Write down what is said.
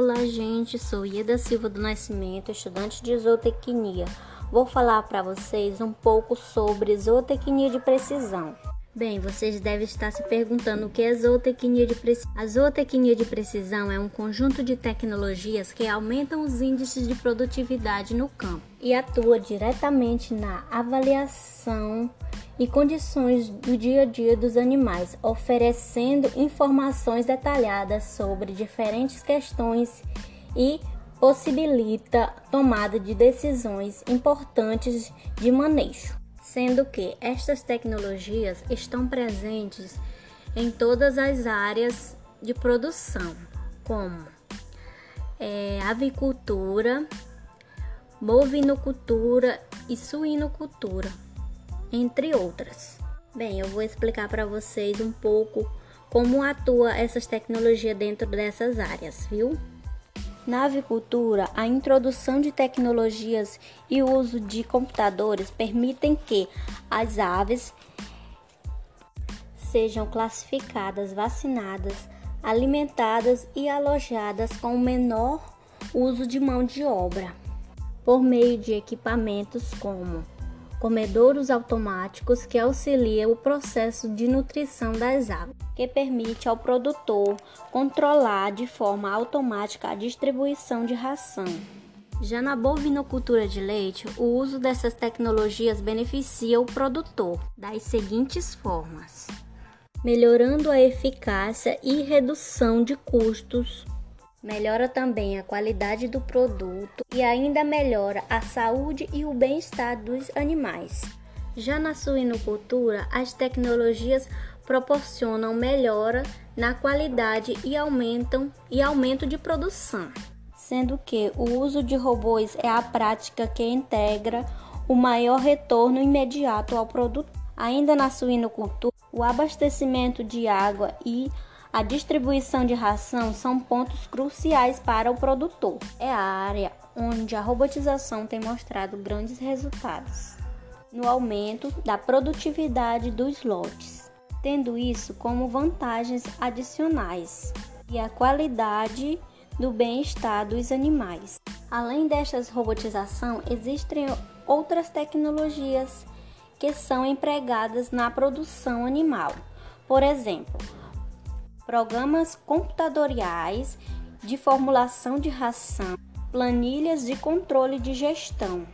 Olá, gente. Sou Ieda Silva do Nascimento, estudante de zootecnia. Vou falar para vocês um pouco sobre zootecnia de precisão. Bem, vocês devem estar se perguntando o que é zootecnia de precisão. A zootecnia de precisão é um conjunto de tecnologias que aumentam os índices de produtividade no campo e atua diretamente na avaliação e condições do dia a dia dos animais, oferecendo informações detalhadas sobre diferentes questões e possibilita tomada de decisões importantes de manejo, sendo que estas tecnologias estão presentes em todas as áreas de produção, como é, avicultura, bovinocultura e suinocultura entre outras. Bem, eu vou explicar para vocês um pouco como atua essas tecnologias dentro dessas áreas, viu? Na avicultura, a introdução de tecnologias e o uso de computadores permitem que as aves sejam classificadas, vacinadas, alimentadas e alojadas com o menor uso de mão de obra, por meio de equipamentos como comedouros automáticos que auxiliam o processo de nutrição das aves, que permite ao produtor controlar de forma automática a distribuição de ração. Já na bovinocultura de leite, o uso dessas tecnologias beneficia o produtor das seguintes formas: melhorando a eficácia e redução de custos Melhora também a qualidade do produto e ainda melhora a saúde e o bem-estar dos animais. Já na suinocultura, as tecnologias proporcionam melhora na qualidade e aumentam e aumento de produção, sendo que o uso de robôs é a prática que integra o maior retorno imediato ao produto. Ainda na suinocultura, o abastecimento de água e a distribuição de ração são pontos cruciais para o produtor. É a área onde a robotização tem mostrado grandes resultados no aumento da produtividade dos lotes, tendo isso como vantagens adicionais e a qualidade do bem-estar dos animais. Além destas robotização, existem outras tecnologias que são empregadas na produção animal. Por exemplo, programas computadorais de formulação de ração, planilhas de controle de gestão.